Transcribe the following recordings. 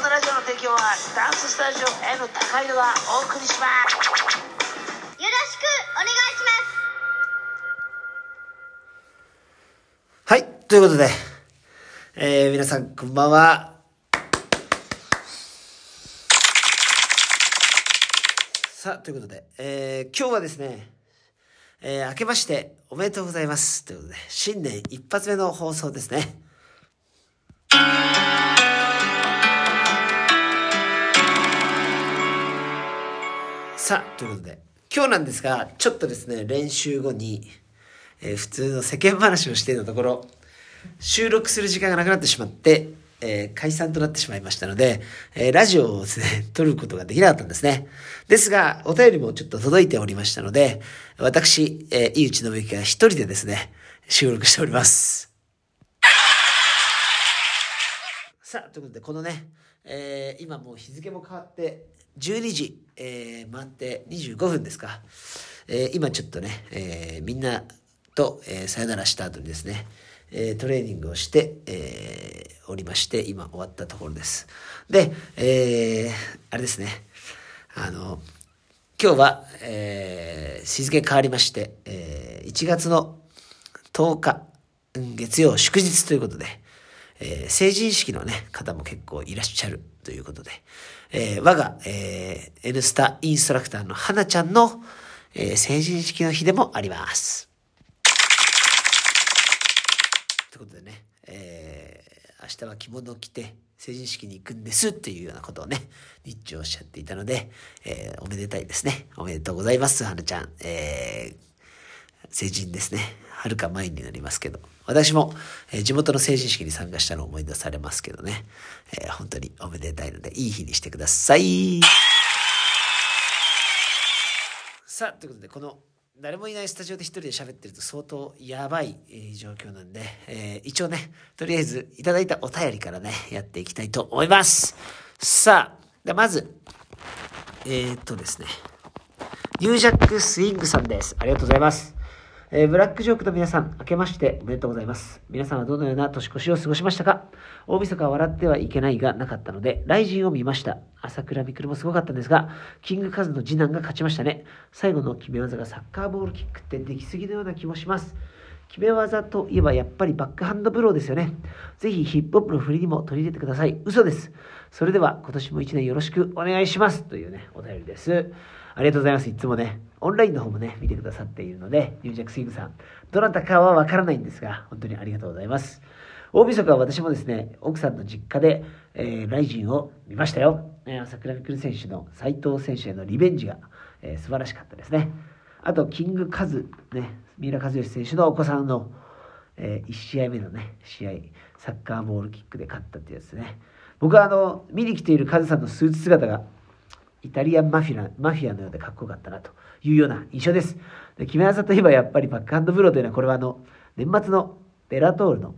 オこのラジオの提供はダンススタジオ N 高井戸がお送りしますよろしくお願いしますはい、ということで、えー、皆さんこんばんは。さあ、ということで、えー、今日はですね、えー、明けましておめでとうございます。ということで、新年一発目の放送ですね。さあ、ということで、今日なんですが、ちょっとですね、練習後に、えー普通の世間話をしていたところ、収録する時間がなくなってしまって、えー解散となってしまいましたので、えーラジオをですね、撮ることができなかったんですね。ですが、お便りもちょっと届いておりましたので、私、えー井内信之が一人でですね、収録しております。さあ、ということで、このね、えー今もう日付も変わって、12時、えー回って25分ですか。えー今ちょっとね、えーみんなと、えーさよならした後にですね、えートレーニングをして、えーおりまして、今終わったところです。で、えーあれですね、あの、今日は、えー日付変わりまして、えー1月の10日、月曜祝日ということで、えー成人式のね、方も結構いらっしゃるということで、えー我が、えー N スタインストラクターの花ちゃんの、えー成人式の日でもあります。ということでね、えー明日は着物を着て成人式に行くんですっていうようなことをね、日中おっしゃっていたので、えーおめでたいですね。おめでとうございます、花ちゃん。えー成人ですね。はるか前になりますけど。私も、え地元の成人式に参加したのを思い出されますけどね。えー本当におめでたいので、いい日にしてください。さあ、ということで、この、誰もいないスタジオで一人で喋ってると相当やばい、状況なんで、えー一応ね、とりあえずいただいたお便りからね、やっていきたいと思います。さあ、ではまず、えー、っとですね、ニュージャックスイングさんです。ありがとうございます。えーブラックジョークの皆さん、明けましておめでとうございます。皆さんはどのような年越しを過ごしましたか？大晦日は笑ってはいけないがなかったので、 RIZIN を見ました。朝倉未来もすごかったんですが、キングカズの次男が勝ちましたね。最後の決め技がサッカーボールキックってできすぎのような気もします。決め技といえばやっぱりバックハンドブローですよね。ぜひヒップホップの振りにも取り入れてください。嘘です。それでは今年も一年よろしくお願いします。というね、お便りです。ありがとうございます。いつもね、オンラインの方もね、見てくださっているので、ニュージャックスイングさん、どなたかはわからないんですが、本当にありがとうございます。大晦日は私もですね、奥さんの実家で、えーライジンを見ましたよ。えー朝倉未来選手の斉藤選手へのリベンジが、えー素晴らしかったですね。あと、キングカズ、ね、三浦知良選手のお子さんの、え1試合目のね、試合、サッカーボールキックで勝ったってやつね。僕はあの、見に来ているカズさんのスーツ姿が、イタリアンマフィアマフィアのようでかっこよかったなというような印象です。で決め技といえばやっぱりバックハンドブローというのはこれはあの年末のベラトールの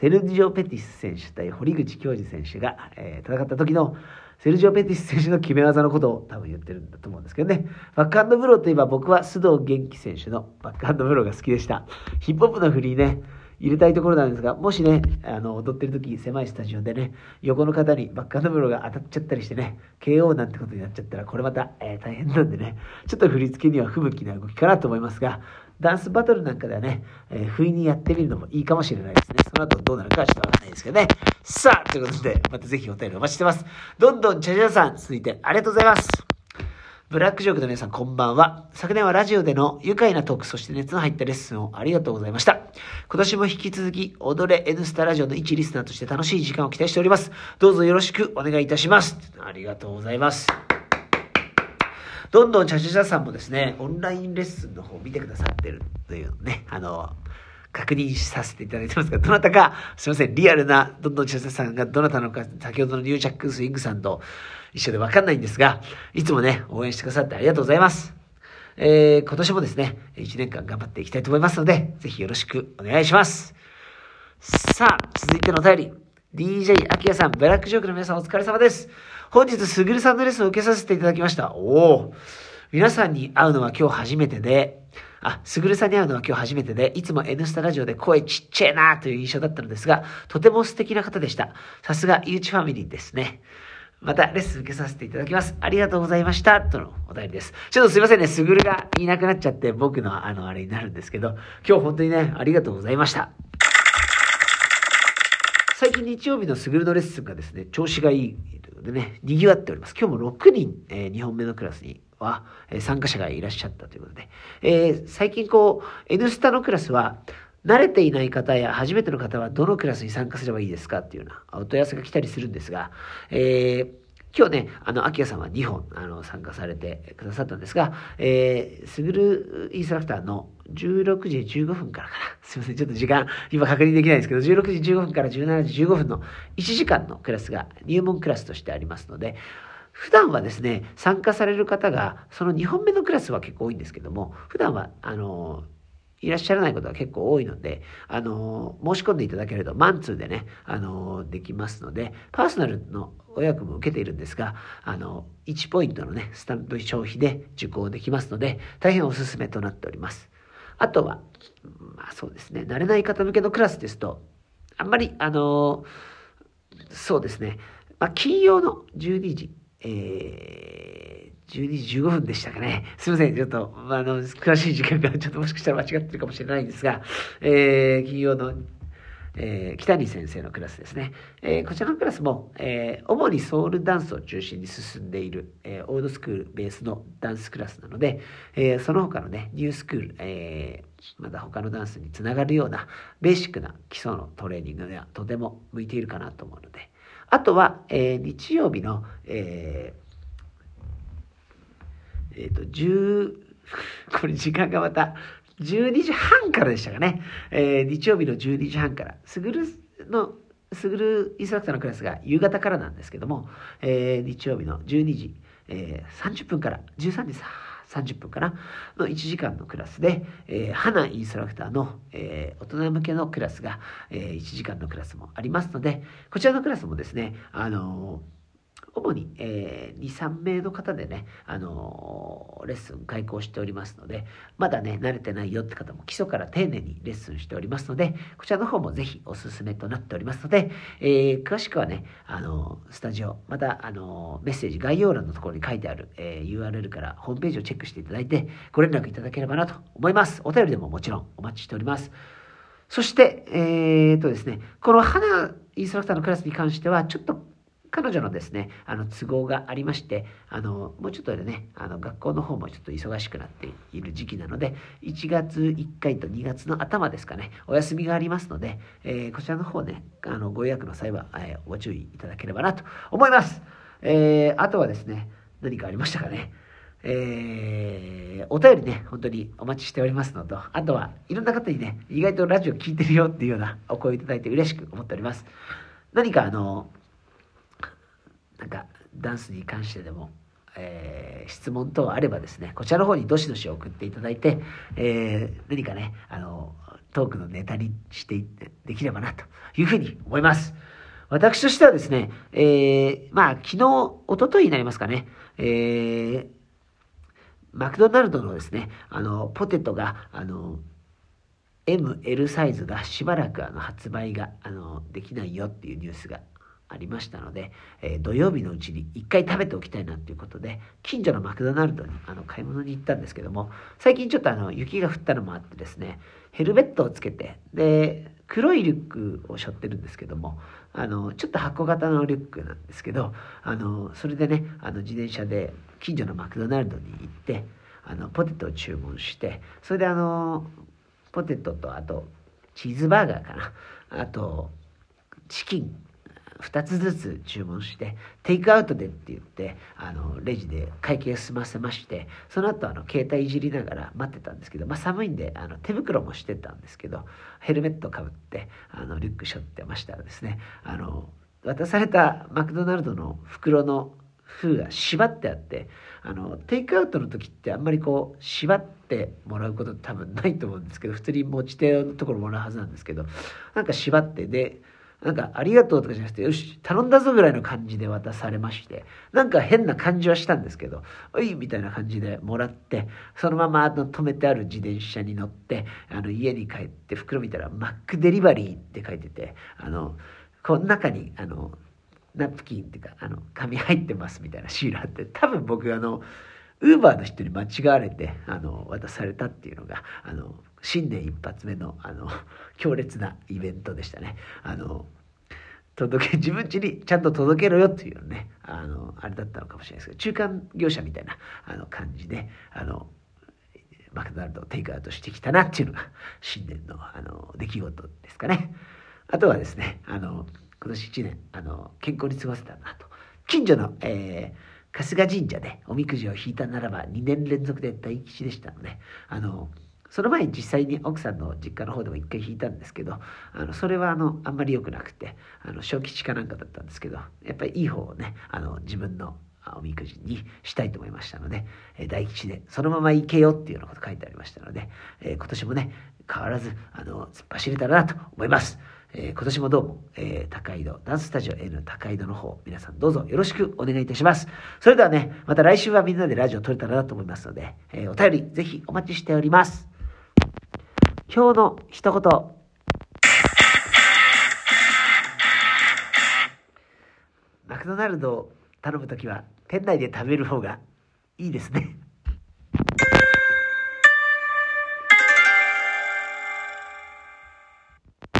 セルジオ・ペティス選手対堀口恭司選手が、えー戦った時のセルジオ・ペティス選手の決め技のことを多分言ってるんだと思うんですけどね。バックハンドブローといえば僕は須藤元気選手のバックハンドブローが好きでした。ヒップホップの振りにね、入れたいところなんですが、もしね、あの、踊ってる時、狭いスタジオでね、横の方にバックハンドブローが当たっちゃったりしてね、KO なんてことになっちゃったら、これまた、えー大変なんでね、ちょっと振り付けには不向きな動きかなと思いますが、ダンスバトルなんかではね、えー不意にやってみるのもいいかもしれないですね。その後どうなるかはちょっとわかんないですけどね。さあ、ということで、またぜひお便りお待ちしてます。どんどんチャチャさん、続いてありがとうございます。ブラックジョークの皆さんこんばんは。昨年はラジオでの愉快なトーク、そして熱の入ったレッスンをありがとうございました。今年も引き続き、踊れ N スタラジオの一リスナーとして楽しい時間を期待しております。どうぞよろしくお願いいたします。ありがとうございます。どんどんチャチャチャさんもですね、オンラインレッスンの方を見てくださってるというね、あの、確認させていただいてますが、どなたか、すいません、リアルな、どんどんチャチャさんがどなたのか、先ほどのニュージャックスイングさんと一緒でわかんないんですが、いつもね、応援してくださってありがとうございます。えー、今年もですね、1年間頑張っていきたいと思いますので、ぜひよろしくお願いします。さあ、続いてのお便り。DJ アキヤさん、ブラックジョークの皆さんお疲れ様です。本日、すぐるさんのレッスンを受けさせていただきました。おお。皆さんに会うのは今日初めてで、あ、すぐるさんに会うのは今日初めてで、いつも N スタラジオで声ちっちゃいなという印象だったのですが、とても素敵な方でした。さすが、ゆうちファミリーですね。またレッスン受けさせていただきます。ありがとうございました。とのお便りです。ちょっとすいませんね。すぐるがいなくなっちゃって僕のあのあれになるんですけど、今日本当にね、ありがとうございました。最近日曜日のすぐるのレッスンがですね、調子がいいということでね、賑わっております。今日も6人、えー、2本目のクラスには、え、参加者がいらっしゃったということで、えー、最近こう、N スタのクラスは、慣れていない方や初めての方はどのクラスに参加すればいいですかっていうようなお問い合わせが来たりするんですが、えー、今日ね、あの、秋谷さんは2本、あの、参加されてくださったんですが、えー、すぐるインストラクターの16時15分からかな。すいません、ちょっと時間、今確認できないんですけど、16時15分から17時15分の1時間のクラスが入門クラスとしてありますので、普段はですね、参加される方が、その2本目のクラスは結構多いんですけども、普段は、あの、いらっしゃらないことが結構多いので、あの、申し込んでいただけると、マンツーでね、あの、できますので、パーソナルのご予約も受けているんですが、あの、1ポイントのね、スタンプ消費で受講できますので、大変おすすめとなっております。あとは、まあそうですね、慣れない方向けのクラスですと、あんまり、あの、そうですね、まあ、金曜の12時、えー12時15分でしたかね。すいません。ちょっと、あの、詳しい時間がちょっともしかしたら間違ってるかもしれないんですが、えー、金曜の、えー、北谷先生のクラスですね。えー、こちらのクラスも、えー、主にソウルダンスを中心に進んでいる、えー、オールスクールベースのダンスクラスなので、えー、その他のね、ニュースクール、えー、また他のダンスにつながるようなベーシックな基礎のトレーニングではとても向いているかなと思うので、あとは、えー、日曜日の、えーえっ、ー、と、10、これ時間がまた、12時半からでしたかね。えー、日曜日の12時半から。すぐるの、すぐるインストラクターのクラスが夕方からなんですけども、えー、日曜日の12時、えー、30分から、13時30分かなの1時間のクラスで、えー、花インストラクターの、えー、大人向けのクラスが、えー、1時間のクラスもありますので、こちらのクラスもですね、あのー主に、えー、2、3名の方でね、あのー、レッスン開講しておりますので、まだね、慣れてないよって方も基礎から丁寧にレッスンしておりますので、こちらの方もぜひおすすめとなっておりますので、えー、詳しくはね、あのー、スタジオ、また、あのメッセージ概要欄のところに書いてある、え URL からホームページをチェックしていただいて、ご連絡いただければなと思います。お便りでももちろんお待ちしております。そして、えー、とですね、この花インストラクターのクラスに関しては、ちょっと彼女のですね、あの都合がありまして、あのもうちょっとでね、あの学校の方もちょっと忙しくなっている時期なので、1月1回と2月の頭ですかね、お休みがありますので、えー、こちらの方ね、あのご予約の際は、えー、ご注意いただければなと思います。えー、あとはですね、何かありましたかね。えー、お便りね、本当にお待ちしておりますのと、あとはいろんな方にね、意外とラジオ聞いてるよっていうようなお声をいただいて嬉しく思っております。何かあの、なんかダンスに関してでも、えー、質問等あればですね、こちらの方にどしどし送っていただいて、えー、何かね、あの、トークのネタにしていってできればなというふうに思います。私としてはですね、えー、まあ、昨日、一昨日になりますかね、えー、マクドナルドのですね、あの、ポテトが、あの、ML サイズがしばらくあの発売があのできないよっていうニュースがありましたので、えー、土曜日のうちに1回食べておきたいなということで近所のマクドナルドにあの買い物に行ったんですけども最近ちょっとあの雪が降ったのもあってですねヘルメットをつけてで黒いリュックを背負ってるんですけどもあのちょっと箱型のリュックなんですけどあのそれでねあの自転車で近所のマクドナルドに行ってあのポテトを注文してそれであのポテトとあとチーズバーガーかなあとチキン2つずつ注文してテイクアウトでって言ってあのレジで会計を済ませましてその後あの携帯いじりながら待ってたんですけど、まあ、寒いんであの手袋もしてたんですけどヘルメットかぶってあのリュック背負ってましたらですね。あの渡されたマクドナルドの袋の封が縛ってあってあのテイクアウトの時ってあんまりこう縛ってもらうこと多分ないと思うんですけど普通に持ち手のところもらうはずなんですけどなんか縛ってでなんか、ありがとうとかじゃなくて、よし、頼んだぞぐらいの感じで渡されまして、なんか変な感じはしたんですけど、おいみたいな感じでもらって、そのままあの止めてある自転車に乗って、あの家に帰って袋見たら、マックデリバリーって書いてて、あの、この中に、あの、ナプキンっていうか、あの、紙入ってますみたいなシールあって、多分僕あの、ウーバーの人に間違われて、あの、渡されたっていうのが、あの、新年一発目の、あの、強烈なイベントでしたね。あの、届け、自分家にちゃんと届けろよっていうね、あの、あれだったのかもしれないですけど、中間業者みたいな、あの、感じで、あの、マクドナルドをテイクアウトしてきたなっていうのが、新年の、あの、出来事ですかね。あとはですね、あの、今年1年、あの、健康に過ごせたなと。近所の、えー、春日神社でおみくじを引いたならば2年連続で大吉でしたので、あの、その前に実際に奥さんの実家の方でも一回引いたんですけど、あの、それはあの、あんまり良くなくて、あの、小吉かなんかだったんですけど、やっぱりいい方をね、あの、自分のおみくじにしたいと思いましたので、え大吉でそのまま行けよっていうようなこと書いてありましたので、え今年もね、変わらず、あの、突っ走れたらなと思います。えー、今年もどうも、えー、高井戸、ダンススタジオ N 高井戸の方、皆さんどうぞよろしくお願いいたします。それではね、また来週はみんなでラジオ撮れたらなと思いますので、えー、お便りぜひお待ちしております。今日の一言。マクドナルドを頼むときは店内で食べる方がいいですね。